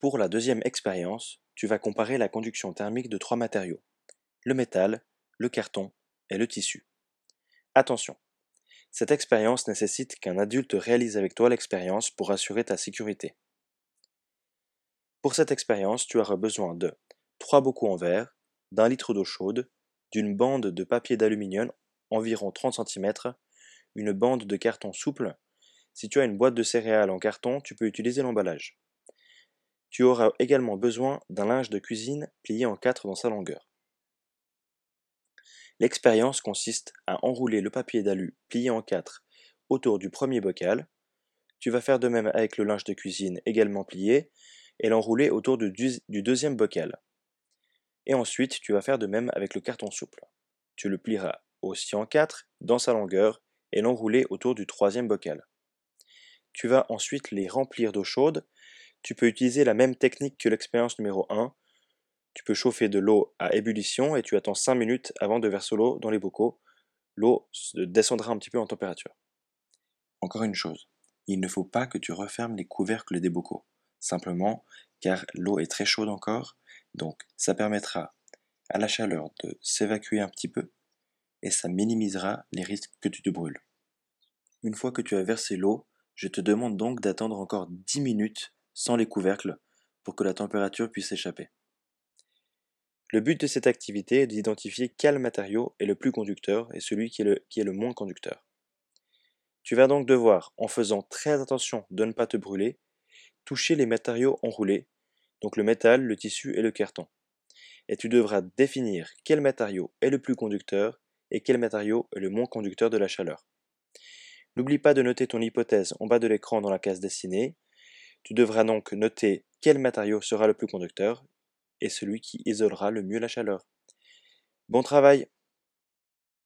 Pour la deuxième expérience, tu vas comparer la conduction thermique de trois matériaux, le métal, le carton et le tissu. Attention, cette expérience nécessite qu'un adulte réalise avec toi l'expérience pour assurer ta sécurité. Pour cette expérience, tu auras besoin de trois bocaux en verre, d'un litre d'eau chaude, d'une bande de papier d'aluminium environ 30 cm, une bande de carton souple. Si tu as une boîte de céréales en carton, tu peux utiliser l'emballage. Tu auras également besoin d'un linge de cuisine plié en quatre dans sa longueur. L'expérience consiste à enrouler le papier d'alu plié en quatre autour du premier bocal. Tu vas faire de même avec le linge de cuisine également plié et l'enrouler autour du, deuxième bocal. Et ensuite, tu vas faire de même avec le carton souple. Tu le plieras aussi en quatre dans sa longueur et l'enrouler autour du troisième bocal. Tu vas ensuite les remplir d'eau chaude. Tu peux utiliser la même technique que l'expérience numéro 1. Tu peux chauffer de l'eau à ébullition et tu attends 5 minutes avant de verser l'eau dans les bocaux. L'eau descendra un petit peu en température. Encore une chose, il ne faut pas que tu refermes les couvercles des bocaux, simplement car l'eau est très chaude encore, donc ça permettra à la chaleur de s'évacuer un petit peu et ça minimisera les risques que tu te brûles. Une fois que tu as versé l'eau, je te demande donc d'attendre encore 10 minutes sans les couvercles pour que la température puisse échapper. Le but de cette activité est d'identifier quel matériau est le plus conducteur et celui qui est le, qui est le moins conducteur. Tu vas donc devoir, en faisant très attention de ne pas te brûler, toucher les matériaux enroulés, donc le métal, le tissu et le carton. Et tu devras définir quel matériau est le plus conducteur et quel matériau est le moins conducteur de la chaleur. N'oublie pas de noter ton hypothèse en bas de l'écran dans la case dessinée. Tu devras donc noter quel matériau sera le plus conducteur et celui qui isolera le mieux la chaleur. Bon travail